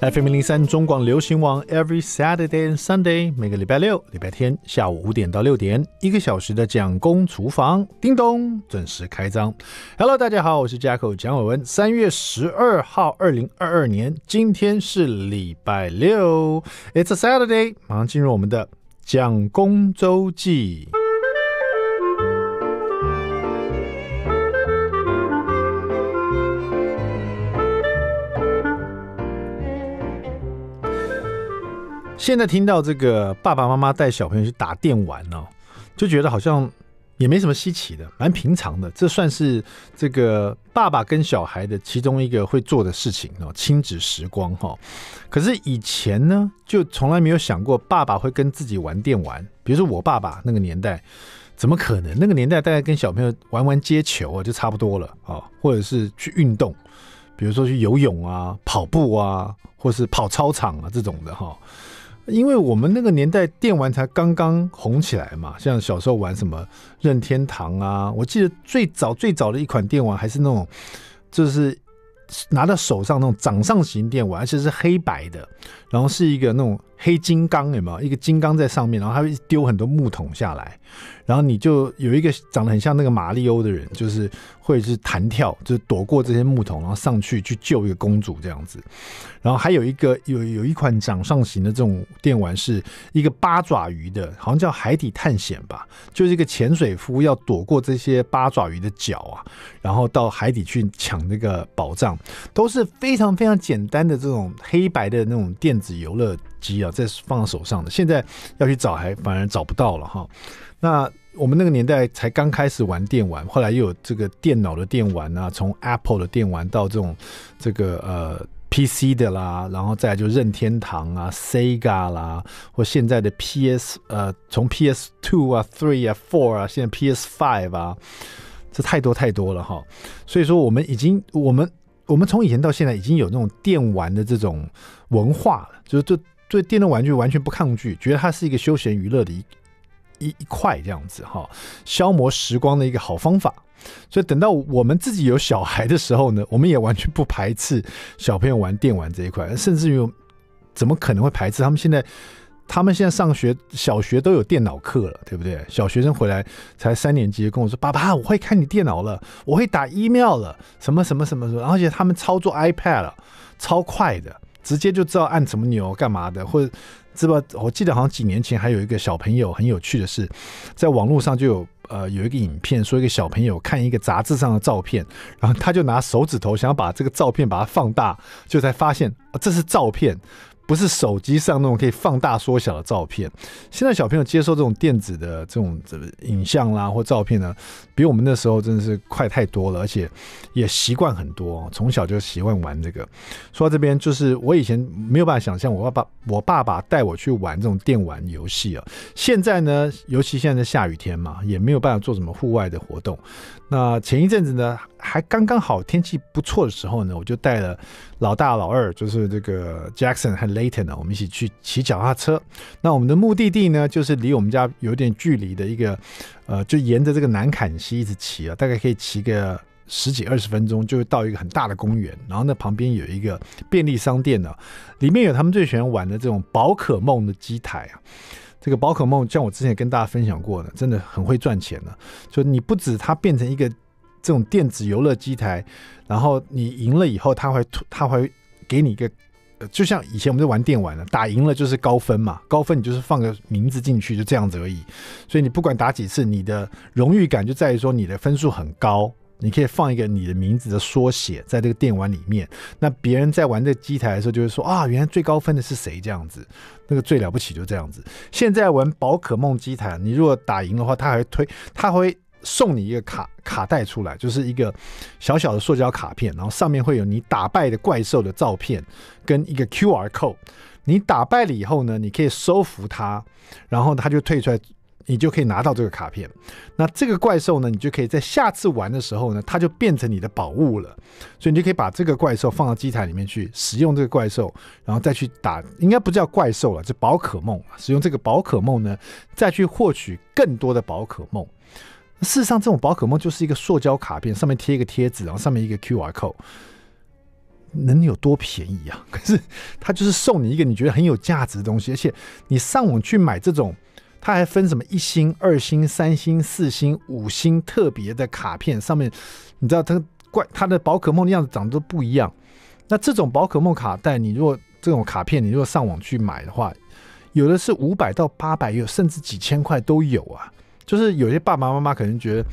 FM 零零三中广流行网，Every Saturday and Sunday，每个礼拜六、礼拜天下午五点到六点，一个小时的蒋公厨房，叮咚，准时开张。Hello，大家好，我是 Jacko 蒋伟文。三月十二号，二零二二年，今天是礼拜六，It's a Saturday，马上进入我们的蒋公周记。现在听到这个爸爸妈妈带小朋友去打电玩哦，就觉得好像也没什么稀奇的，蛮平常的。这算是这个爸爸跟小孩的其中一个会做的事情哦，亲子时光哈。可是以前呢，就从来没有想过爸爸会跟自己玩电玩。比如说我爸爸那个年代，怎么可能？那个年代大概跟小朋友玩玩接球啊，就差不多了啊，或者是去运动，比如说去游泳啊、跑步啊，或是跑操场啊这种的哈。因为我们那个年代电玩才刚刚红起来嘛，像小时候玩什么任天堂啊，我记得最早最早的一款电玩还是那种，就是拿到手上那种掌上型电玩，而且是黑白的，然后是一个那种黑金刚，有没有？一个金刚在上面，然后它会丢很多木桶下来。然后你就有一个长得很像那个马里欧的人，就是会是弹跳，就是躲过这些木桶，然后上去去救一个公主这样子。然后还有一个有有一款掌上型的这种电玩，是一个八爪鱼的，好像叫海底探险吧，就是一个潜水夫要躲过这些八爪鱼的脚啊，然后到海底去抢那个宝藏，都是非常非常简单的这种黑白的那种电子游乐机啊，在放在手上的。现在要去找还反而找不到了哈。那我们那个年代才刚开始玩电玩，后来又有这个电脑的电玩啊，从 Apple 的电玩到这种这个呃 PC 的啦，然后再就任天堂啊、Sega 啦，或现在的 PS 呃，从 PS Two 啊、Three 啊、Four 啊，现在 PS Five 啊，这太多太多了哈。所以说，我们已经我们我们从以前到现在已经有那种电玩的这种文化了，就是对对电动玩具完全不抗拒，觉得它是一个休闲娱乐的一。一一块这样子哈，消磨时光的一个好方法。所以等到我们自己有小孩的时候呢，我们也完全不排斥小朋友玩电玩这一块，甚至于怎么可能会排斥？他们现在，他们现在上学，小学都有电脑课了，对不对？小学生回来才三年级，跟我说：“爸爸，我会看你电脑了，我会打 email 了，什么什么什么什么。”而且他们操作 iPad 了，超快的，直接就知道按什么钮干嘛的，或者。是吧？我记得好像几年前还有一个小朋友很有趣的是，在网络上就有呃有一个影片，说一个小朋友看一个杂志上的照片，然后他就拿手指头想要把这个照片把它放大，就才发现这是照片。不是手机上那种可以放大缩小的照片。现在小朋友接受这种电子的这种这影像啦或照片呢，比我们那时候真的是快太多了，而且也习惯很多，从小就习惯玩这个。说到这边，就是我以前没有办法想象，我爸爸我爸爸带我去玩这种电玩游戏啊。现在呢，尤其现在下雨天嘛，也没有办法做什么户外的活动。那前一阵子呢，还刚刚好天气不错的时候呢，我就带了老大老二，就是这个 Jackson 和 Layton 呢，我们一起去骑脚踏车。那我们的目的地呢，就是离我们家有点距离的一个，呃，就沿着这个南坎溪一直骑啊，大概可以骑个十几二十分钟，就会到一个很大的公园。然后那旁边有一个便利商店呢，里面有他们最喜欢玩的这种宝可梦的机台啊。这个宝可梦，像我之前跟大家分享过的，真的很会赚钱的。就你不止它变成一个这种电子游乐机台，然后你赢了以后，它会它会给你一个，就像以前我们在玩电玩的，打赢了就是高分嘛，高分你就是放个名字进去，就这样子而已。所以你不管打几次，你的荣誉感就在于说你的分数很高。你可以放一个你的名字的缩写在这个电玩里面，那别人在玩这机台的时候就会说啊，原来最高分的是谁这样子，那个最了不起就这样子。现在玩宝可梦机台，你如果打赢的话，他还会推，他会送你一个卡卡带出来，就是一个小小的塑胶卡片，然后上面会有你打败的怪兽的照片跟一个 QR code。你打败了以后呢，你可以收服它，然后它就退出来。你就可以拿到这个卡片，那这个怪兽呢，你就可以在下次玩的时候呢，它就变成你的宝物了。所以你就可以把这个怪兽放到机台里面去，使用这个怪兽，然后再去打，应该不叫怪兽了，是宝可梦。使用这个宝可梦呢，再去获取更多的宝可梦。事实上，这种宝可梦就是一个塑胶卡片，上面贴一个贴纸，然后上面一个 QR code。能有多便宜啊？可是他就是送你一个你觉得很有价值的东西，而且你上网去买这种，他还分什么一星、二星、三星、四星、五星特别的卡片，上面你知道它怪它的宝可梦的样子长得都不一样。那这种宝可梦卡带，你如果这种卡片，你如果上网去买的话，有的是五百到八百，有甚至几千块都有啊。就是有些爸爸妈妈可能觉得。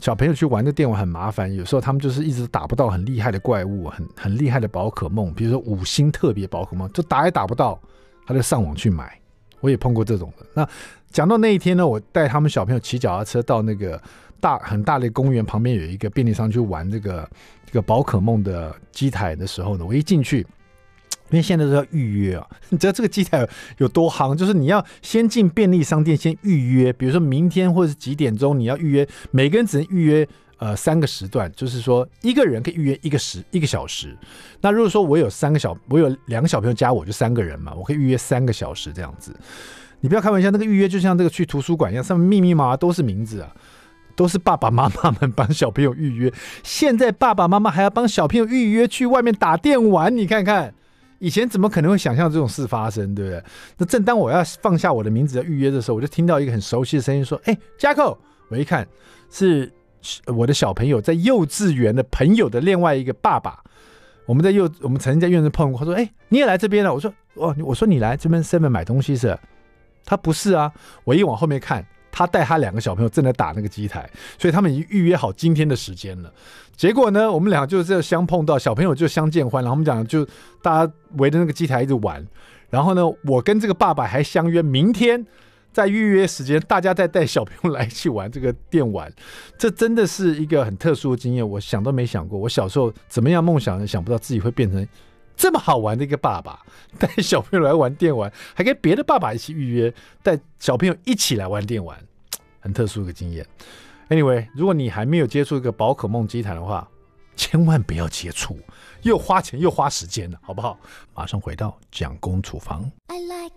小朋友去玩这电玩很麻烦，有时候他们就是一直打不到很厉害的怪物，很很厉害的宝可梦，比如说五星特别宝可梦，就打也打不到，他就上网去买。我也碰过这种的。那讲到那一天呢，我带他们小朋友骑脚踏车到那个大很大的公园旁边有一个便利商去玩这个这个宝可梦的机台的时候呢，我一进去。因为现在都要预约啊，你知道这个机台有多夯？就是你要先进便利商店先预约，比如说明天或者是几点钟你要预约，每个人只能预约呃三个时段，就是说一个人可以预约一个时一个小时。那如果说我有三个小，我有两个小朋友加我就三个人嘛，我可以预约三个小时这样子。你不要开玩笑，那个预约就像这个去图书馆一样，上面密密麻麻都是名字啊，都是爸爸妈妈们帮小朋友预约。现在爸爸妈妈还要帮小朋友预约去外面打电玩，你看看。以前怎么可能会想象这种事发生，对不对？那正当我要放下我的名字要预约的时候，我就听到一个很熟悉的声音说：“哎，加扣！”我一看是我的小朋友在幼稚园的朋友的另外一个爸爸。我们在幼，我们曾经在院子碰过。他说：“哎，你也来这边了？”我说：“哦，我说你来这边 seven 买东西是？”他不是啊。我一往后面看。他带他两个小朋友正在打那个机台，所以他们已经预约好今天的时间了。结果呢，我们俩就这样相碰到，小朋友就相见欢，然后我们讲就大家围着那个机台一直玩。然后呢，我跟这个爸爸还相约明天再预约时间，大家再带小朋友来一起玩这个电玩。这真的是一个很特殊的经验，我想都没想过，我小时候怎么样梦想，想不到自己会变成。这么好玩的一个爸爸，带小朋友来玩电玩，还跟别的爸爸一起预约，带小朋友一起来玩电玩，很特殊的经验。Anyway，如果你还没有接触一个宝可梦机台的话，千万不要接触，又花钱又花时间了，好不好？马上回到蒋公厨房。I like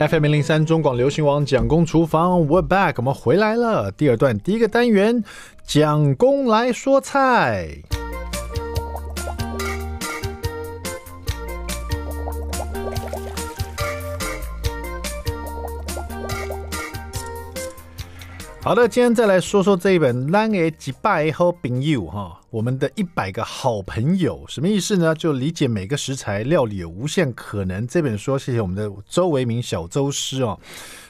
FM 零零三中广流行网蒋公厨房，We're back，我们回来了。第二段第一个单元，蒋公来说菜。好的，今天再来说说这一本《咱的一百个好朋友》哈，我们的一百个好朋友什么意思呢？就理解每个食材料理有无限可能。这本书谢谢我们的周维明小周师哦，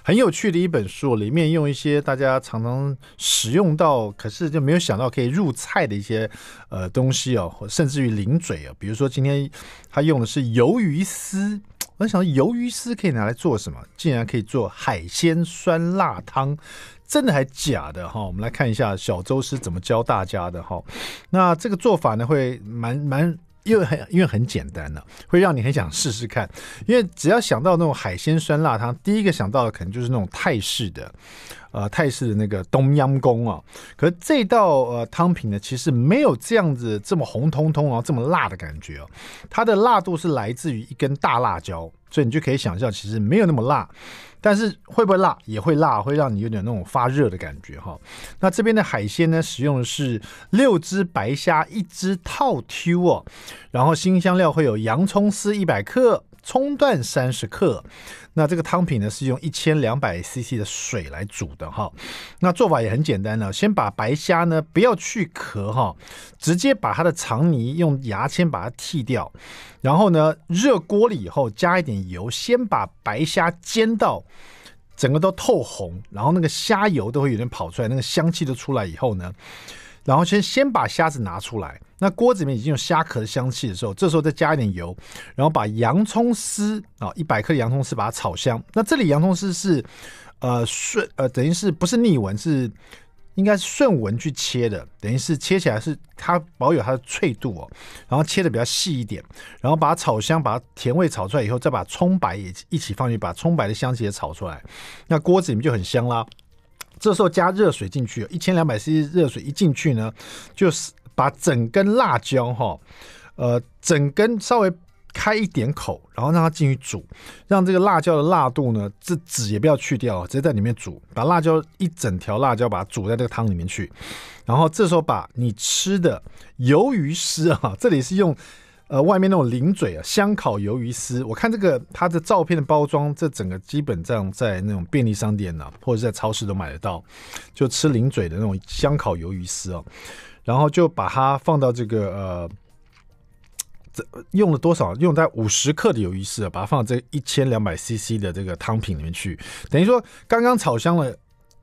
很有趣的一本书，里面用一些大家常常使用到，可是就没有想到可以入菜的一些呃东西哦，甚至于零嘴啊，比如说今天他用的是鱿鱼丝，我想鱿鱼丝可以拿来做什么？竟然可以做海鲜酸辣汤。真的还假的哈？我们来看一下小周是怎么教大家的哈。那这个做法呢，会蛮蛮，因为很因为很简单的，会让你很想试试看。因为只要想到那种海鲜酸辣汤，第一个想到的可能就是那种泰式的，呃，泰式的那个东央宫啊。可是这道呃汤品呢，其实没有这样子这么红彤彤啊，这么辣的感觉哦。它的辣度是来自于一根大辣椒，所以你就可以想象，其实没有那么辣。但是会不会辣？也会辣，会让你有点那种发热的感觉哈。那这边的海鲜呢，使用的是六只白虾，一只套 Q 哦。然后新香料会有洋葱丝一百克，葱段三十克。那这个汤品呢，是用一千两百 CC 的水来煮的哈。那做法也很简单呢，先把白虾呢不要去壳哈，直接把它的肠泥用牙签把它剔掉。然后呢，热锅了以后加一点油，先把白虾煎到整个都透红，然后那个虾油都会有点跑出来，那个香气都出来以后呢，然后先先把虾子拿出来。那锅子里面已经有虾壳的香气的时候，这时候再加一点油，然后把洋葱丝啊，一百克的洋葱丝把它炒香。那这里洋葱丝是呃顺呃等于是不是逆纹，是应该是顺纹去切的，等于是切起来是它保有它的脆度哦，然后切的比较细一点，然后把它炒香，把它甜味炒出来以后，再把葱白也一起放进去，把葱白的香气也炒出来，那锅子里面就很香啦。这时候加热水进去，一千两百 cc 热水一进去呢，就是。把整根辣椒哈，呃，整根稍微开一点口，然后让它进去煮，让这个辣椒的辣度呢，这籽也不要去掉，直接在里面煮，把辣椒一整条辣椒把它煮在这个汤里面去，然后这时候把你吃的鱿鱼丝啊，这里是用呃外面那种零嘴啊香烤鱿鱼丝，我看这个它的照片的包装，这整个基本上在那种便利商店啊，或者在超市都买得到，就吃零嘴的那种香烤鱿鱼丝哦，然后就把它放到这个呃。这用了多少？用在五十克的鱿鱼丝啊，把它放到这一千两百 CC 的这个汤品里面去。等于说，刚刚炒香了，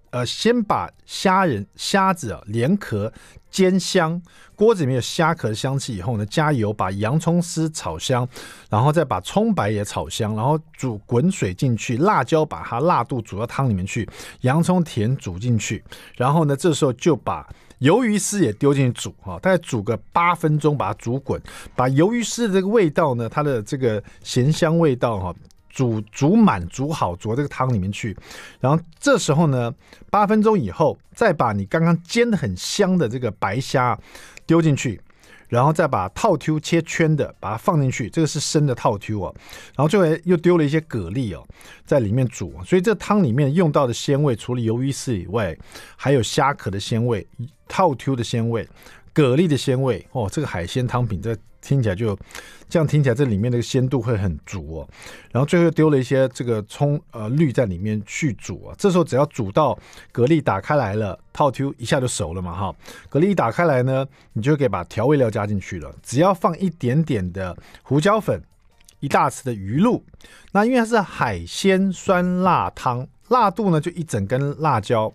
呃，先把虾仁、虾子啊连壳煎香，锅子里面有虾壳的香气以后呢，加油把洋葱丝炒香，然后再把葱白也炒香，然后煮滚水进去，辣椒把它辣度煮到汤里面去，洋葱甜煮进去，然后呢，这时候就把。鱿鱼丝也丢进去煮哈，大概煮个八分钟，把它煮滚，把鱿鱼丝的这个味道呢，它的这个咸香味道哈，煮煮满、煮好，煮到这个汤里面去。然后这时候呢，八分钟以后，再把你刚刚煎的很香的这个白虾丢进去。然后再把套 Q 切圈的把它放进去，这个是生的套 Q 哦。然后最后又丢了一些蛤蜊哦，在里面煮。所以这汤里面用到的鲜味，除了鱿鱼丝以外，还有虾壳的鲜味、套 Q 的鲜味。蛤蜊的鲜味哦，这个海鲜汤品，这听起来就这样听起来，这里面的鲜度会很足哦。然后最后丢了一些这个葱呃绿在里面去煮啊。这时候只要煮到蛤蜊打开来了，套 Q 一下就熟了嘛哈。蛤蜊一打开来呢，你就可以把调味料加进去了。只要放一点点的胡椒粉，一大匙的鱼露。那因为它是海鲜酸辣汤，辣度呢就一整根辣椒。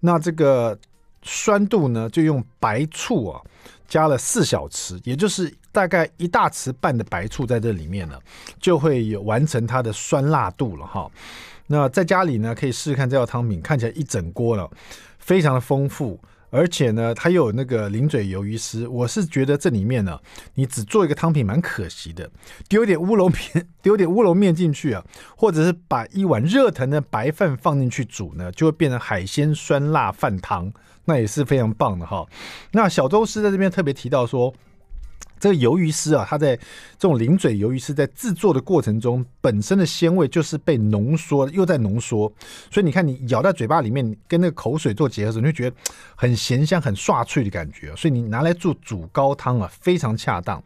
那这个。酸度呢，就用白醋啊，加了四小匙，也就是大概一大匙半的白醋在这里面呢，就会有完成它的酸辣度了哈。那在家里呢，可以试试看这道汤品，看起来一整锅了，非常的丰富。而且呢，它又有那个零嘴鱿鱼丝，我是觉得这里面呢，你只做一个汤品蛮可惜的，丢点乌龙面，丢点乌龙面进去啊，或者是把一碗热腾的白饭放进去煮呢，就会变成海鲜酸辣饭汤，那也是非常棒的哈。那小周师在这边特别提到说。这个鱿鱼丝啊，它在这种零嘴鱿鱼丝在制作的过程中，本身的鲜味就是被浓缩，又在浓缩，所以你看，你咬在嘴巴里面，跟那个口水做结合时，你会觉得很咸香、很刷脆的感觉。所以你拿来做煮高汤啊，非常恰当。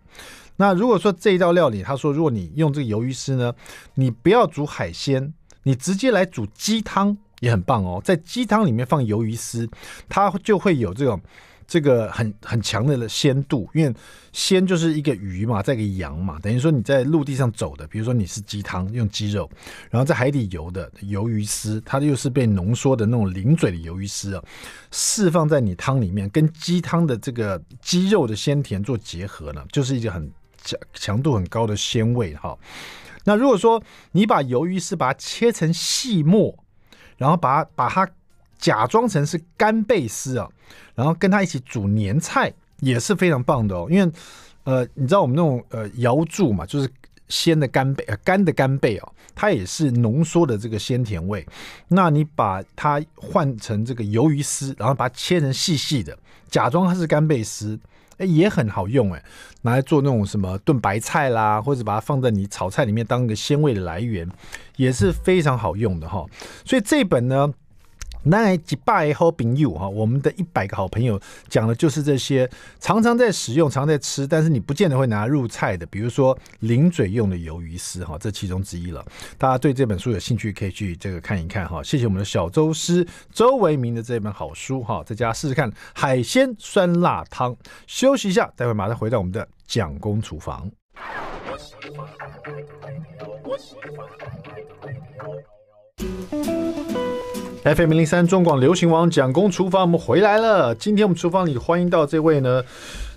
那如果说这一道料理，他说如果你用这个鱿鱼丝呢，你不要煮海鲜，你直接来煮鸡汤也很棒哦。在鸡汤里面放鱿鱼丝，它就会有这种。这个很很强的鲜度，因为鲜就是一个鱼嘛，再一个羊嘛，等于说你在陆地上走的，比如说你是鸡汤用鸡肉，然后在海底游的鱿鱼丝，它又是被浓缩的那种零嘴的鱿鱼丝啊，释放在你汤里面，跟鸡汤的这个鸡肉的鲜甜做结合呢，就是一个很强强度很高的鲜味哈。那如果说你把鱿鱼丝把它切成细末，然后把把它。假装成是干贝丝啊，然后跟它一起煮年菜也是非常棒的哦。因为呃，你知道我们那种呃瑶柱嘛，就是鲜的干贝呃干的干贝哦，它也是浓缩的这个鲜甜味。那你把它换成这个鱿鱼丝，然后把它切成细细的，假装它是干贝丝，哎，也很好用哎，拿来做那种什么炖白菜啦，或者把它放在你炒菜里面当一个鲜味的来源，也是非常好用的哈。所以这本呢。那一百好朋友哈，我们的一百个好朋友讲的就是这些常常在使用、常在吃，但是你不见得会拿入菜的，比如说零嘴用的鱿鱼丝哈，这其中之一了。大家对这本书有兴趣，可以去这个看一看哈。谢谢我们的小周师周维民的这本好书哈，在家试试看海鲜酸辣汤。休息一下，待会马上回到我们的蒋公厨房。FM 零零三中广流行王蒋公厨房，我们回来了。今天我们厨房里欢迎到这位呢，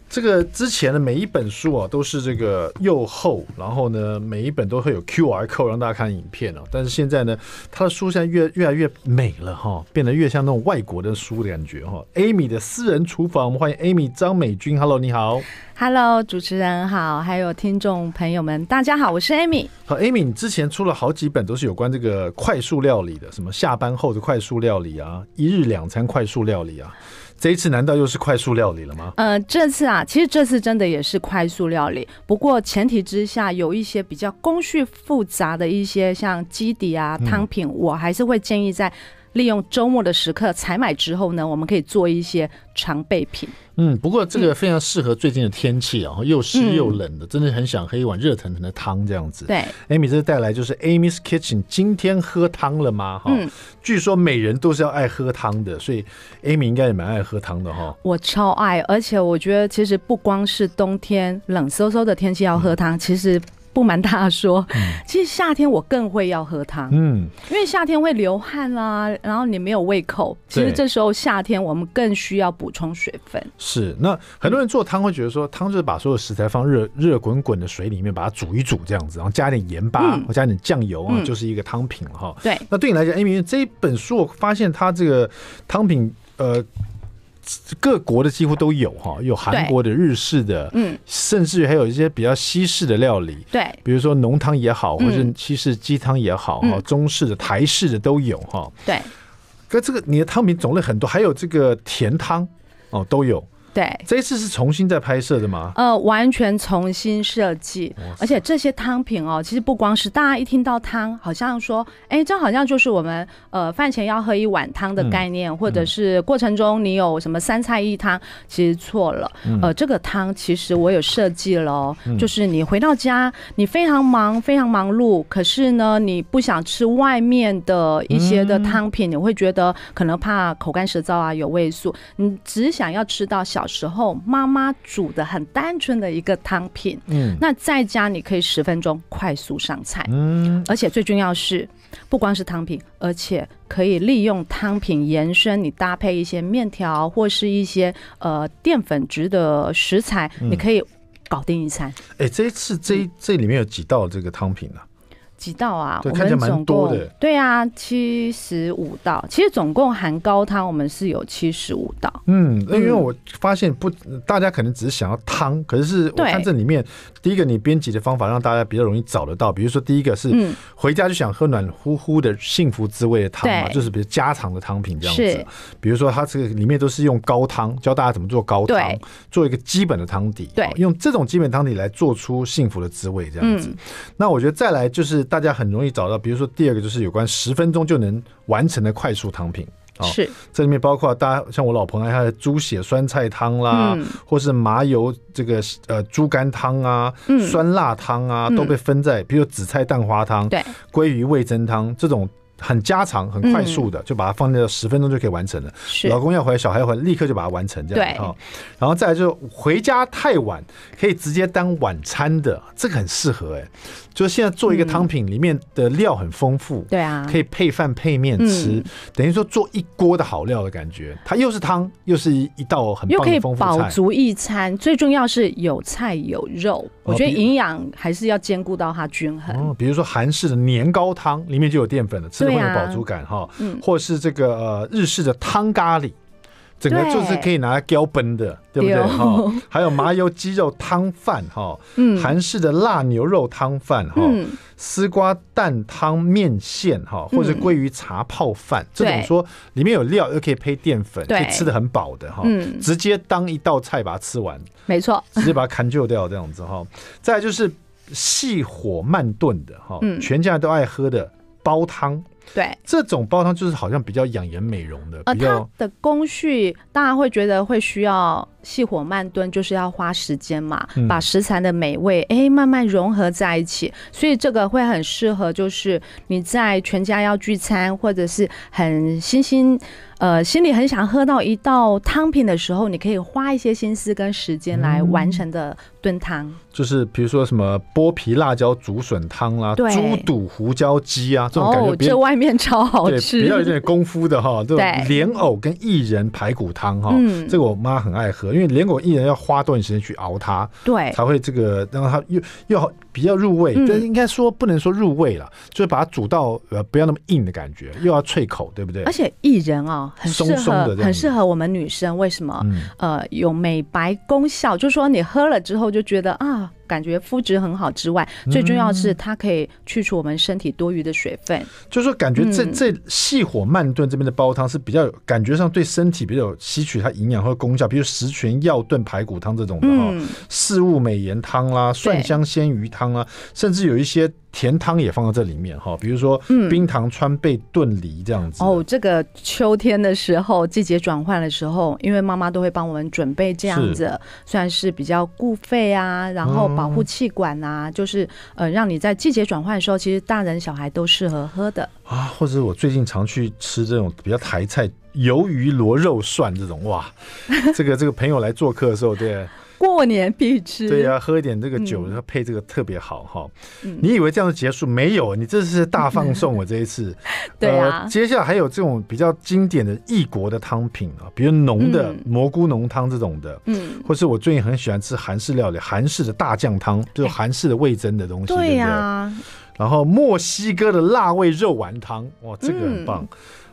这个之前的每一本书啊都是这个又厚，然后呢每一本都会有 QR code 让大家看影片哦。但是现在呢，他的书现在越越来越美了哈，变得越像那种外国的书的感觉哈。Amy 的私人厨房，我们欢迎 Amy 张美君，Hello，你好。Hello，主持人好，还有听众朋友们，大家好，我是 Amy。好，Amy，你之前出了好几本都是有关这个快速料理的，什么下班后的快速料理啊，一日两餐快速料理啊，这一次难道又是快速料理了吗？呃，这次啊，其实这次真的也是快速料理，不过前提之下有一些比较工序复杂的一些像基底啊汤品，嗯、我还是会建议在。利用周末的时刻采买之后呢，我们可以做一些常备品。嗯，不过这个非常适合最近的天气啊，又湿又冷的，真的很想喝一碗热腾腾的汤这样子。对，Amy 这次带来就是 Amy's Kitchen，今天喝汤了吗？哈，嗯，据说每人都是要爱喝汤的，所以 Amy 应该也蛮爱喝汤的哈。我超爱，而且我觉得其实不光是冬天冷飕飕的天气要喝汤，其实。不瞒大家说，其实夏天我更会要喝汤，嗯，因为夏天会流汗啦，然后你没有胃口，其实这时候夏天我们更需要补充水分。是，那很多人做汤会觉得说，汤就是把所有食材放热热滚滚的水里面，把它煮一煮这样子，然后加点盐巴，或加点酱油啊，就是一个汤品哈。对，那对你来讲，Amy 这一本书我发现它这个汤品，呃。各国的几乎都有哈，有韩国的、日式的，嗯，甚至于还有一些比较西式的料理，对，比如说浓汤也好，或者西式鸡汤也好，哈，中式的、台式的都有哈。对，可这个你的汤品种类很多，还有这个甜汤哦，都有。对，这一次是重新再拍摄的吗？呃，完全重新设计，而且这些汤品哦，其实不光是大家一听到汤，好像说，哎，这好像就是我们呃饭前要喝一碗汤的概念，嗯、或者是过程中你有什么三菜一汤，其实错了。嗯、呃，这个汤其实我有设计了哦，嗯、就是你回到家，你非常忙，非常忙碌，可是呢，你不想吃外面的一些的汤品，嗯、你会觉得可能怕口干舌燥啊，有味素，你只想要吃到小。时候妈妈煮的很单纯的一个汤品，嗯，那在家你可以十分钟快速上菜，嗯，而且最重要是不光是汤品，而且可以利用汤品延伸，你搭配一些面条或是一些呃淀粉质的食材，你可以搞定一餐。哎、欸，这一次这这里面有几道这个汤品呢、啊？几道啊？我，看起来蛮多的。对啊，七十五道。其实总共含高汤，我们是有七十五道。嗯，因为我发现不，大家可能只是想要汤，可是我看这里面，第一个你编辑的方法让大家比较容易找得到。比如说，第一个是回家就想喝暖乎乎的幸福滋味的汤嘛，就是比如家常的汤品这样子。比如说，它这个里面都是用高汤，教大家怎么做高汤，做一个基本的汤底。对，用这种基本汤底来做出幸福的滋味这样子。那我觉得再来就是。大家很容易找到，比如说第二个就是有关十分钟就能完成的快速汤品啊，是这里面包括大家像我老朋友他的猪血酸菜汤啦，嗯、或是麻油这个呃猪肝汤啊，嗯、酸辣汤啊，都被分在，比如紫菜蛋花汤、对鲑鱼味增汤这种。很家常、很快速的，就把它放在十分钟就可以完成了。老公要回来，小孩要回来，立刻就把它完成这样。对啊，然后再来就回家太晚，可以直接当晚餐的，这个很适合哎。就是现在做一个汤品，里面的料很丰富，对啊，可以配饭配面吃，等于说做一锅的好料的感觉。它又是汤，又是一一道很又可以饱足一餐。最重要是有菜有肉，我觉得营养还是要兼顾到它均衡。哦，比如说韩式的年糕汤，里面就有淀粉了，吃了会有饱足感哈。嗯，或是这个呃日式的汤咖喱。整个就是可以拿来浇本的，对，对？不对？哈，还有麻油鸡肉汤饭，哈，嗯，韩式的辣牛肉汤饭，哈，丝瓜蛋汤面线，哈，或者鲑鱼茶泡饭，这种说里面有料又可以配淀粉，可以吃的很饱的，哈，直接当一道菜把它吃完，没错，直接把它砍就掉这样子，哈。再来就是细火慢炖的，哈，全家人都爱喝的煲汤。对，这种煲汤就是好像比较养颜美容的，比较它的工序，大家会觉得会需要细火慢炖，就是要花时间嘛，嗯、把食材的美味哎慢慢融合在一起，所以这个会很适合，就是你在全家要聚餐，或者是很心心呃心里很想喝到一道汤品的时候，你可以花一些心思跟时间来完成的炖汤。嗯就是比如说什么剥皮辣椒竹笋汤啦，猪肚胡椒鸡啊，这种感觉，这外面超好吃，比较有点功夫的哈。这种莲藕跟薏仁排骨汤哈，这个我妈很爱喝，因为莲藕薏仁要花多点时间去熬它，对，才会这个让它又又好比较入味。但应该说不能说入味了，就是把它煮到呃不要那么硬的感觉，又要脆口，对不对？而且薏仁啊，很适合，很适合我们女生。为什么？呃，有美白功效，就是说你喝了之后我就觉得啊。感觉肤质很好之外，最重要是它可以去除我们身体多余的水分。就是说，感觉这这细火慢炖这边的煲汤是比较有感觉上对身体比较有吸取它营养和功效，比如十全药炖排骨汤这种的哈，四物美颜汤啦，蒜香鲜鱼汤啦，甚至有一些。甜汤也放到这里面哈，比如说冰糖川贝炖梨这样子。哦，这个秋天的时候，季节转换的时候，因为妈妈都会帮我们准备这样子，算是比较固肺啊，然后保护气管啊，就是呃，让你在季节转换的时候，其实大人小孩都适合喝的啊。或者我最近常去吃这种比较台菜，鱿鱼螺肉蒜这种，哇，这个这个朋友来做客的时候，对。过年必吃，对呀、啊，喝一点这个酒，然后配这个特别好哈。你以为这样就结束？没有，你这是大放送我这一次。对啊，接下来还有这种比较经典的异国的汤品啊，比如浓的蘑菇浓汤这种的，嗯，或是我最近很喜欢吃韩式料理，韩式的大酱汤，就是韩式的味噌的东西，对呀。然后墨西哥的辣味肉丸汤，哇，这个很棒。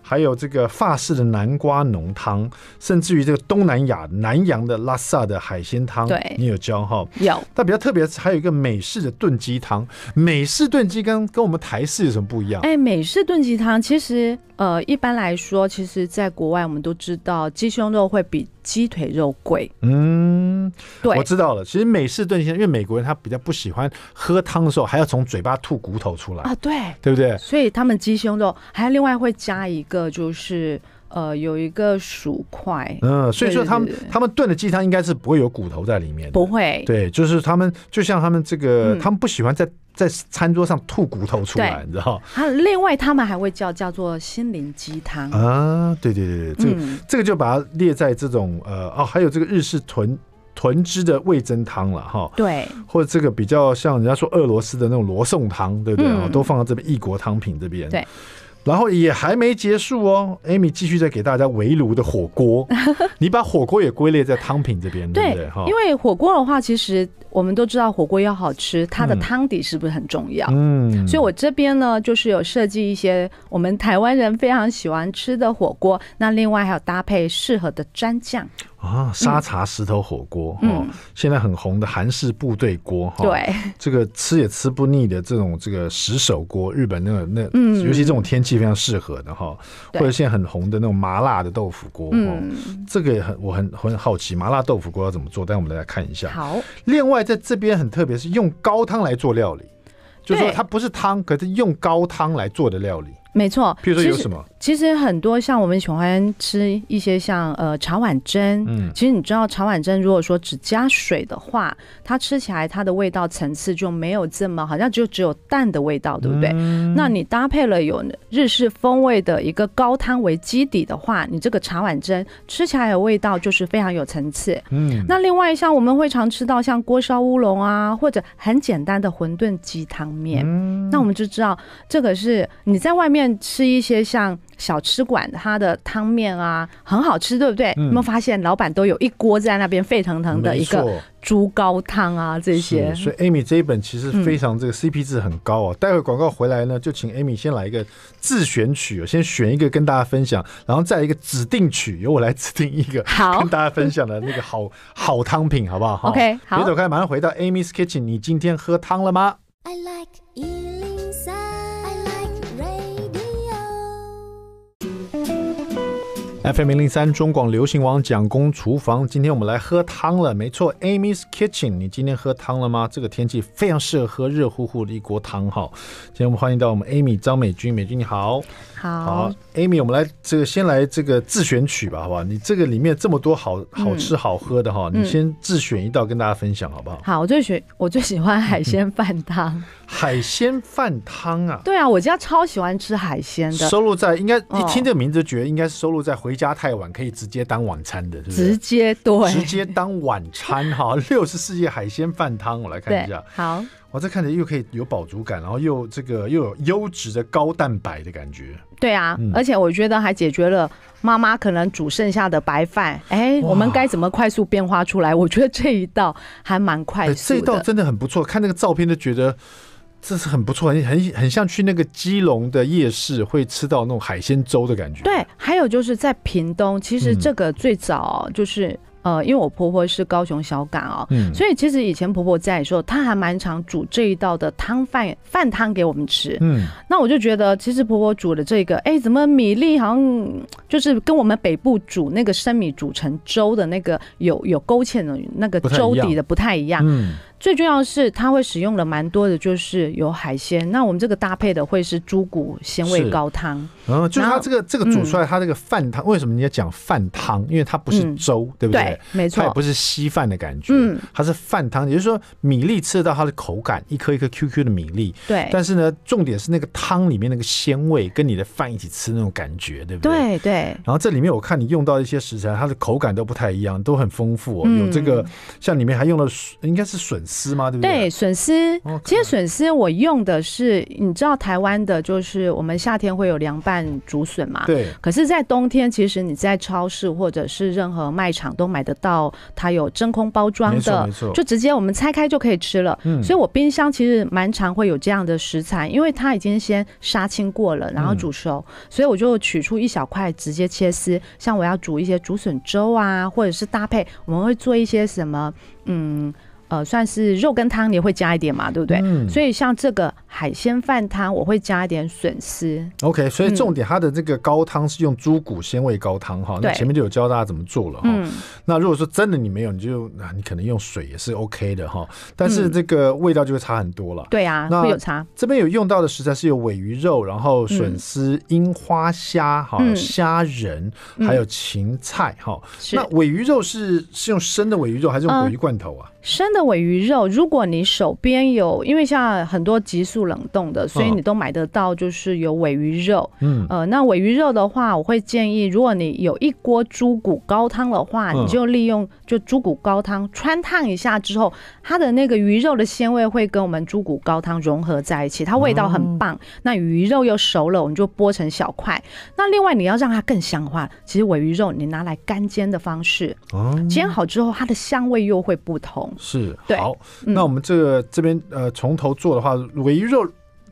还有这个法式的南瓜浓汤，甚至于这个东南亚南洋的拉萨的海鲜汤，对，你有教哈？有。但比较特别的是，还有一个美式的炖鸡汤。美式炖鸡跟跟我们台式有什么不一样？哎，美式炖鸡汤其实呃，一般来说，其实在国外我们都知道鸡胸肉会比鸡腿肉贵。嗯，对，我知道了。其实美式炖鸡汤，因为美国人他比较不喜欢喝汤的时候还要从嘴巴吐骨头出来啊，对，对不对？所以他们鸡胸肉还另外会加一个。个就是呃，有一个薯块，嗯，所以说他们他们炖的鸡汤应该是不会有骨头在里面，不会，对，就是他们就像他们这个，嗯、他们不喜欢在在餐桌上吐骨头出来，你知道？他另外他们还会叫叫做心灵鸡汤。啊，对对对对，这个、嗯、这个就把它列在这种呃哦，还有这个日式豚豚汁的味增汤了哈，对，或者这个比较像人家说俄罗斯的那种罗宋汤，对不对？嗯、都放到这边异国汤品这边，对。然后也还没结束哦，Amy 继续在给大家围炉的火锅，你把火锅也归类在汤品这边，对不对？哈，因为火锅的话，其实我们都知道火锅要好吃，它的汤底是不是很重要？嗯，所以我这边呢，就是有设计一些我们台湾人非常喜欢吃的火锅，那另外还有搭配适合的蘸酱。啊，沙茶石头火锅哈，嗯、现在很红的韩式部队锅哈，对，这个吃也吃不腻的这种这个石手锅，日本那个那，嗯、尤其这种天气非常适合的哈，对。或者现在很红的那种麻辣的豆腐锅，嗯，这个也很我很很好奇，麻辣豆腐锅要怎么做？但我们来看一下。好，另外在这边很特别，是用高汤来做料理，就是说它不是汤，可是用高汤来做的料理。没错，比如说有什么？其实很多像我们喜欢吃一些像呃茶碗蒸，嗯，其实你知道茶碗蒸如果说只加水的话，它吃起来它的味道层次就没有这么好像就只有淡的味道，对不对？嗯、那你搭配了有日式风味的一个高汤为基底的话，你这个茶碗蒸吃起来的味道就是非常有层次。嗯，那另外像我们会常吃到像锅烧乌龙啊，或者很简单的馄饨鸡汤面，嗯、那我们就知道这个是你在外面。吃一些像小吃馆它的汤面啊，很好吃，对不对？嗯、有没有发现老板都有一锅在那边沸腾腾的一个猪高汤啊？这些，所以 Amy 这一本其实非常这个 CP 值很高啊。嗯、待会广告回来呢，就请 Amy 先来一个自选曲，先选一个跟大家分享，然后再一个指定曲，由我来指定一个好跟大家分享的那个好 好汤品，好不好？OK，好，别走开，马上回到 Amy's Kitchen。你今天喝汤了吗？I like FM 零零三中广流行王蒋公厨房，今天我们来喝汤了，没错，Amy's Kitchen，你今天喝汤了吗？这个天气非常适合喝热乎乎的一锅汤哈。今天我们欢迎到我们 Amy 张美君，美君你好，好，好，Amy，我们来这个先来这个自选曲吧，好不好？你这个里面这么多好好吃好喝的哈，嗯、你先自选一道跟大家分享好不好？好，我最喜我最喜欢海鲜饭汤。海鲜饭汤啊，对啊，我家超喜欢吃海鲜的。收录在应该一听这个名字，觉得应该是收录在回家太晚可以直接当晚餐的，是不是？直接对，直接当晚餐哈。六十四页海鲜饭汤，我来看一下。好，我这看着又可以有饱足感，然后又这个又有优质的高蛋白的感觉。对啊，嗯、而且我觉得还解决了妈妈可能煮剩下的白饭，哎，我们该怎么快速变化出来？我觉得这一道还蛮快速的。这一道真的很不错，看那个照片都觉得。这是很不错，很很很像去那个基隆的夜市会吃到那种海鲜粥的感觉。对，还有就是在屏东，其实这个最早就是。嗯呃，因为我婆婆是高雄小港哦，嗯，所以其实以前婆婆在的时候，她还蛮常煮这一道的汤饭饭汤给我们吃，嗯，那我就觉得其实婆婆煮的这个，哎，怎么米粒好像就是跟我们北部煮那个生米煮成粥的那个有有勾芡的那个粥底的不太一样，嗯。最重要的是，它会使用了蛮多的，就是有海鲜。那我们这个搭配的会是猪骨鲜味高汤。然后就是它这个这个煮出来，它这个饭汤，为什么你要讲饭汤？因为它不是粥，对不对？对，没错，它也不是稀饭的感觉。嗯，它是饭汤，也就是说米粒吃得到它的口感，一颗一颗 QQ 的米粒。对。但是呢，重点是那个汤里面那个鲜味，跟你的饭一起吃那种感觉，对不对？对对。然后这里面我看你用到一些食材，它的口感都不太一样，都很丰富哦。有这个像里面还用了，应该是笋。丝吗？对不对？对，笋丝。其实笋丝我用的是，你知道台湾的，就是我们夏天会有凉拌竹笋嘛？对。可是，在冬天，其实你在超市或者是任何卖场都买得到，它有真空包装的，没错，就直接我们拆开就可以吃了。嗯。所以我冰箱其实蛮常会有这样的食材，因为它已经先杀青过了，然后煮熟，所以我就取出一小块直接切丝。像我要煮一些竹笋粥啊，或者是搭配，我们会做一些什么，嗯。呃，算是肉跟汤，你会加一点嘛，对不对？嗯。所以像这个海鲜饭汤，我会加一点笋丝。OK，所以重点它的这个高汤是用猪骨鲜味高汤哈。那前面就有教大家怎么做了哈。嗯。那如果说真的你没有，你就那你可能用水也是 OK 的哈。但是这个味道就会差很多了。对啊，会有差。这边有用到的食材是有尾鱼肉，然后笋丝、樱花虾哈、虾仁，还有芹菜哈。那尾鱼肉是是用生的尾鱼肉，还是用尾鱼罐头啊？生的尾鱼肉，如果你手边有，因为像很多急速冷冻的，所以你都买得到，就是有尾鱼肉。嗯，呃，那尾鱼肉的话，我会建议，如果你有一锅猪骨高汤的话，你就利用就猪骨高汤穿烫一下之后，它的那个鱼肉的鲜味会跟我们猪骨高汤融合在一起，它味道很棒。那鱼肉又熟了，我们就剥成小块。那另外你要让它更香的话，其实尾鱼肉你拿来干煎的方式，煎好之后，它的香味又会不同。是，好，那我们这个这边呃从头做的话，唯一肉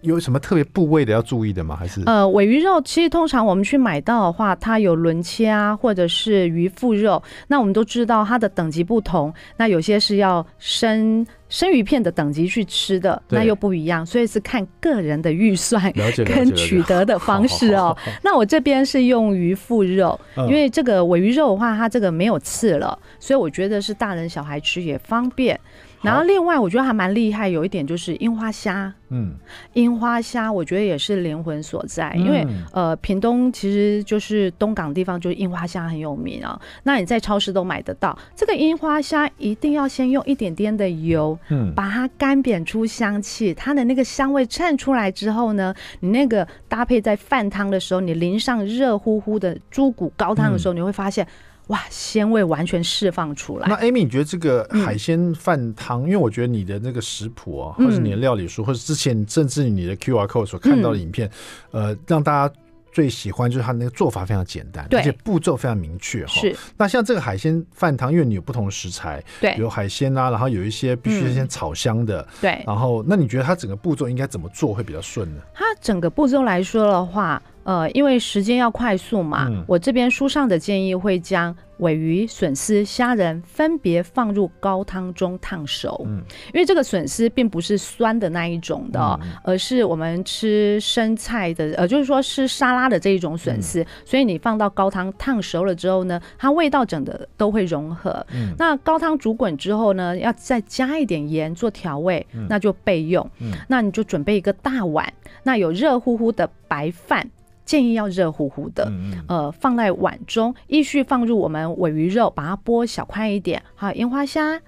有什么特别部位的要注意的吗？还是呃尾鱼肉其实通常我们去买到的话，它有轮切啊，或者是鱼腹肉，那我们都知道它的等级不同，那有些是要生生鱼片的等级去吃的，那又不一样，所以是看个人的预算跟取得的方式哦。那我这边是用鱼腹肉，因为这个尾鱼肉的话，它这个没有刺了，所以我觉得是大人小孩吃也方便。然后另外我觉得还蛮厉害，有一点就是樱花虾，嗯，樱花虾我觉得也是灵魂所在，因为呃屏东其实就是东港地方，就是樱花虾很有名啊。那你在超市都买得到，这个樱花虾一定要先用一点点的油，嗯，把它干煸出香气，它的那个香味衬出来之后呢，你那个搭配在饭汤的时候，你淋上热乎乎的猪骨高汤的时候，你会发现。哇，鲜味完全释放出来。那 Amy，你觉得这个海鲜饭汤，因为我觉得你的那个食谱啊，或者你的料理书，或者之前甚至你的 QR code 所看到的影片，呃，让大家最喜欢就是它那个做法非常简单，而且步骤非常明确哈。是。那像这个海鲜饭汤，因为你有不同的食材，对，有海鲜啊，然后有一些必须先炒香的，对。然后，那你觉得它整个步骤应该怎么做会比较顺呢？它整个步骤来说的话。呃，因为时间要快速嘛，嗯、我这边书上的建议会将尾鱼、笋丝、虾仁分别放入高汤中烫熟。嗯，因为这个笋丝并不是酸的那一种的，嗯、而是我们吃生菜的，呃，就是说吃沙拉的这一种笋丝。嗯、所以你放到高汤烫熟了之后呢，它味道整的都会融合。嗯，那高汤煮滚之后呢，要再加一点盐做调味，嗯、那就备用。嗯，那你就准备一个大碗，那有热乎乎的白饭。建议要热乎乎的，呃，放在碗中，依序放入我们尾鱼肉，把它剥小块一点，还有樱花虾，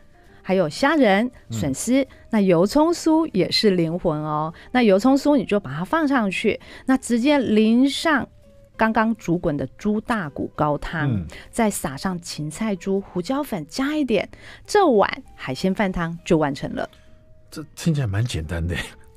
还有虾仁、笋丝，那油葱酥也是灵魂哦。那油葱酥你就把它放上去，那直接淋上刚刚煮滚的猪大骨高汤，再撒上芹菜猪、胡椒粉，加一点，这碗海鲜饭汤就完成了。这听起来蛮简单的。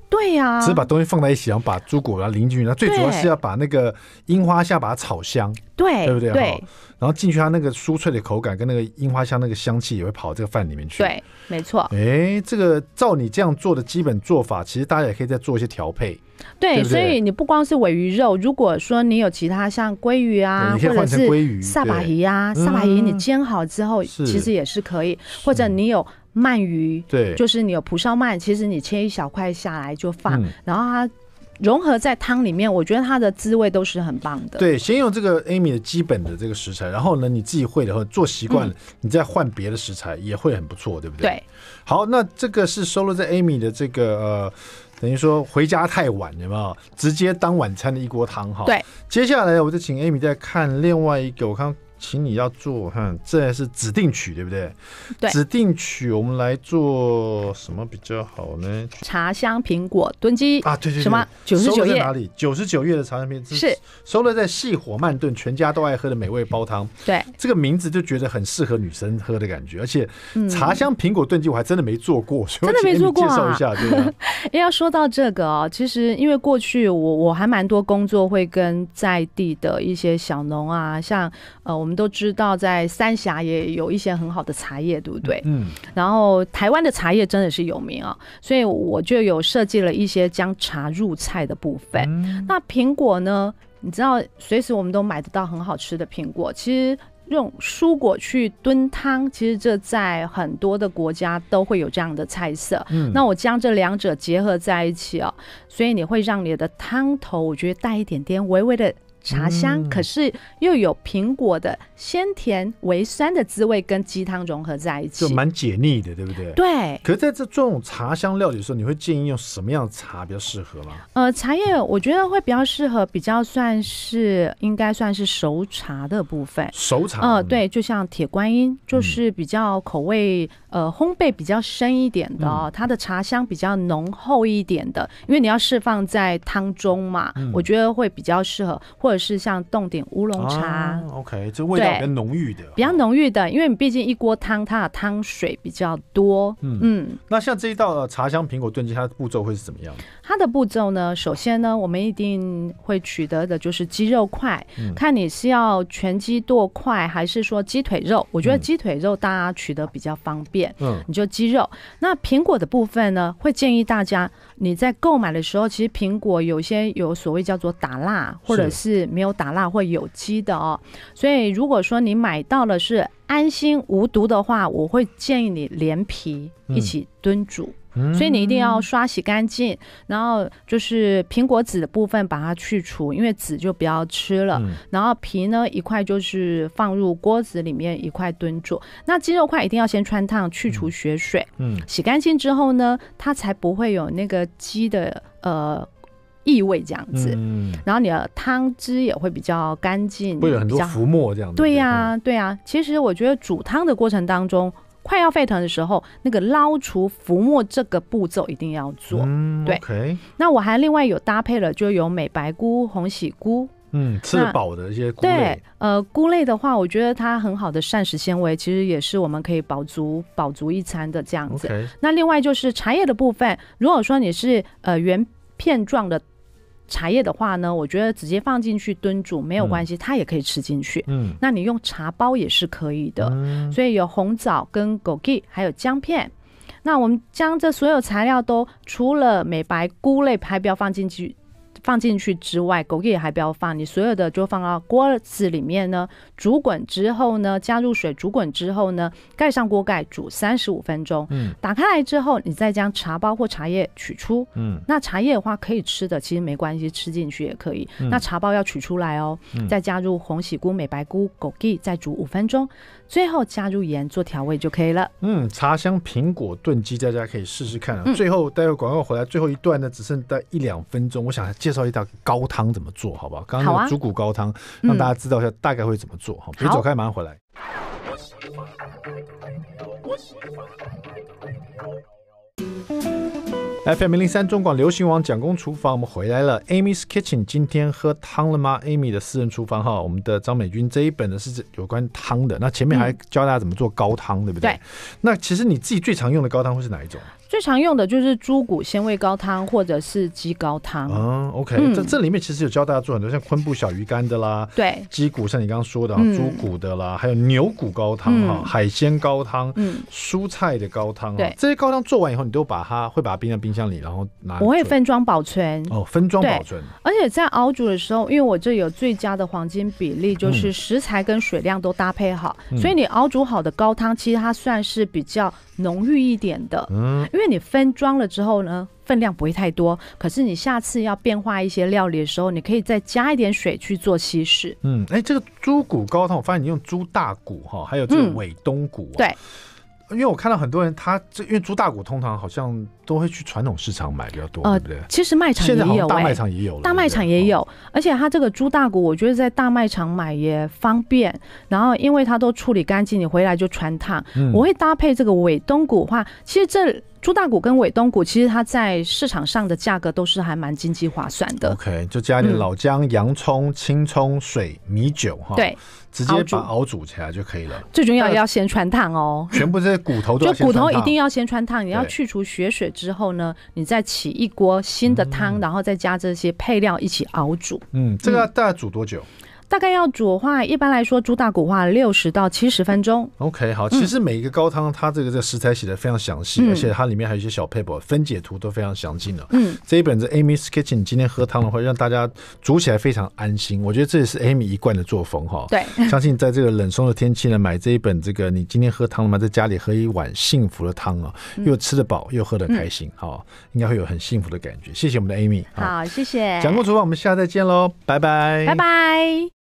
对呀、啊，只是把东西放在一起，然后把猪骨然后淋进去，那最主要是要把那个樱花虾把它炒香，对，对不对？对。然后进去，它那个酥脆的口感跟那个樱花虾那个香气也会跑到这个饭里面去。对，没错。哎，这个照你这样做的基本做法，其实大家也可以再做一些调配。对，对对所以你不光是尾鱼肉，如果说你有其他像鲑鱼啊，或者是萨巴鱼啊，萨巴鱼你煎好之后，其实也是可以。或者你有鳗鱼，对，就是你有蒲烧鳗，其实你切一小块下来就放，嗯、然后它。融合在汤里面，我觉得它的滋味都是很棒的。对，先用这个 Amy 的基本的这个食材，然后呢，你自己会的话做习惯了，嗯、你再换别的食材也会很不错，对不对？对。好，那这个是收录在 Amy 的这个呃，等于说回家太晚有没有？直接当晚餐的一锅汤哈。对。接下来我就请 Amy 再看另外一个，我看。请你要做，看这是指定曲，对不对？对，指定曲我们来做什么比较好呢？茶香苹果炖鸡啊，对对对，什么九十九页哪里？九十九页的茶香苹果是收了在细火慢炖，全家都爱喝的美味煲汤。对，这个名字就觉得很适合女生喝的感觉，而且茶香苹果炖鸡我还真的没做过，嗯、真的没做过、啊。介绍一下，对吧？要说到这个哦，其实因为过去我我还蛮多工作会跟在地的一些小农啊，像呃我。我们都知道，在三峡也有一些很好的茶叶，对不对？嗯。然后台湾的茶叶真的是有名啊，所以我就有设计了一些将茶入菜的部分。嗯。那苹果呢？你知道，随时我们都买得到很好吃的苹果。其实用蔬果去炖汤，其实这在很多的国家都会有这样的菜色。嗯。那我将这两者结合在一起哦，所以你会让你的汤头，我觉得带一点点微微的。茶香，可是又有苹果的鲜甜微酸的滋味，跟鸡汤融合在一起，就蛮解腻的，对不对？对。可是在这这种茶香料理的时候，你会建议用什么样的茶比较适合吗？呃，茶叶我觉得会比较适合，比较算是应该算是熟茶的部分。熟茶。呃，对，就像铁观音，就是比较口味呃烘焙比较深一点的，哦，它的茶香比较浓厚一点的，因为你要释放在汤中嘛，我觉得会比较适合。或者是像冻点乌龙茶，啊，OK，这味道比较浓郁的，比较浓郁的，因为你毕竟一锅汤，它的汤水比较多。嗯嗯，那像这一道茶香苹果炖鸡，它的步骤会是怎么样？它的步骤呢，首先呢，我们一定会取得的就是鸡肉块，嗯，看你是要全鸡剁块，还是说鸡腿肉。我觉得鸡腿肉大家取得比较方便，嗯，你就鸡肉。那苹果的部分呢，会建议大家你在购买的时候，其实苹果有些有所谓叫做打蜡，或者是没有打蜡或有机的哦，所以如果说你买到了是安心无毒的话，我会建议你连皮一起炖煮。嗯，所以你一定要刷洗干净，然后就是苹果籽的部分把它去除，因为籽就不要吃了。然后皮呢，一块就是放入锅子里面一块炖煮。那鸡肉块一定要先穿烫去除血水，嗯，洗干净之后呢，它才不会有那个鸡的呃。异味这样子，嗯，然后你的汤汁也会比较干净，会有很多浮沫这样子。对呀、啊，对呀、啊。其实我觉得煮汤的过程当中，快要沸腾的时候，那个捞除浮沫这个步骤一定要做。嗯，对。Okay、那我还另外有搭配了，就有美白菇、红喜菇，嗯，吃得饱的一些菇类。对，呃，菇类的话，我觉得它很好的膳食纤维，其实也是我们可以饱足饱足一餐的这样子。那另外就是茶叶的部分，如果说你是呃圆片状的。茶叶的话呢，我觉得直接放进去炖煮没有关系，嗯，它也可以吃进去。嗯，那你用茶包也是可以的。嗯，所以有红枣跟枸杞，还有姜片。那我们将这所有材料都除了美白菇类，还不要放进去。放进去之外，枸杞也还不要放，你所有的就放到锅子里面呢，煮滚之后呢，加入水煮滚之后呢，盖上锅盖煮三十五分钟。嗯，打开来之后，你再将茶包或茶叶取出。嗯，那茶叶的话可以吃的，其实没关系，吃进去也可以。嗯，那茶包要取出来哦，嗯，再加入红喜菇、美白菇、枸杞，再煮五分钟。最后加入盐做调味就可以了。嗯，茶香苹果炖鸡，大家可以试试看啊。嗯、最后待会广告回来，最后一段呢，只剩待一两分钟，我想介绍一道高汤怎么做，好不好？刚刚那个猪骨高汤，让大家知道一下大概会怎么做。好，别走开，马上回来。FM 零零三中广流行王蒋公厨房，我们回来了。Amy's Kitchen，今天喝汤了吗？Amy 的私人厨房哈，我们的张美君这一本呢是有关汤的。那前面还教大家怎么做高汤，对不对？对。那其实你自己最常用的高汤会是哪一种？最常用的就是猪骨鲜味高汤或者是鸡高汤。嗯，OK，这这里面其实有教大家做很多像昆布小鱼干的啦，对，鸡骨像你刚刚说的猪骨的啦，还有牛骨高汤哈，海鲜高汤，嗯，蔬菜的高汤，对，这些高汤做完以后，你都把它会把它冰在冰箱里，然后拿。我会分装保存哦，分装保存。而且在熬煮的时候，因为我这有最佳的黄金比例，就是食材跟水量都搭配好，所以你熬煮好的高汤，其实它算是比较浓郁一点的。嗯，因为你分装了之后呢，分量不会太多。可是你下次要变化一些料理的时候，你可以再加一点水去做稀释。嗯，哎，这个猪骨高汤，我发现你用猪大骨哈，还有这个尾冬骨。对。因为我看到很多人，他这因为猪大骨通常好像都会去传统市场买比较多，对不对？其实卖场也有，大卖场也有，大卖场也有。而且它这个猪大骨，我觉得在大卖场买也方便。然后因为它都处理干净，你回来就汆烫。我会搭配这个尾冬骨的话，其实这猪大骨跟尾冬骨，其实它在市场上的价格都是还蛮经济划算的。OK，就加点老姜、洋葱、青葱、水、米酒哈。对。直接把熬煮起来就可以了。最重要要先穿烫哦。全部这些骨头都。就骨头一定要先穿烫。你要去除血水之后呢，你再起一锅新的汤，然后再加这些配料一起熬煮。嗯，这个大概煮多久？大概要煮的话，一般来说猪大骨话六十到七十分钟。OK，好，其实每一个高汤它这个这个食材写的非常详细，嗯、而且它里面还有一些小 paper，分解图都非常详尽的。嗯，这一本是 Amy's Kitchen，今天喝汤的话，让大家煮起来非常安心。我觉得这也是 Amy 一贯的作风哈。对，相信在这个冷松的天气呢，买这一本这个你今天喝汤了吗？在家里喝一碗幸福的汤啊，又吃得饱又喝得开心，好、嗯，应该会有很幸福的感觉。谢谢我们的 Amy，好，谢谢。讲过厨房，我们下次再见喽，拜拜，拜拜。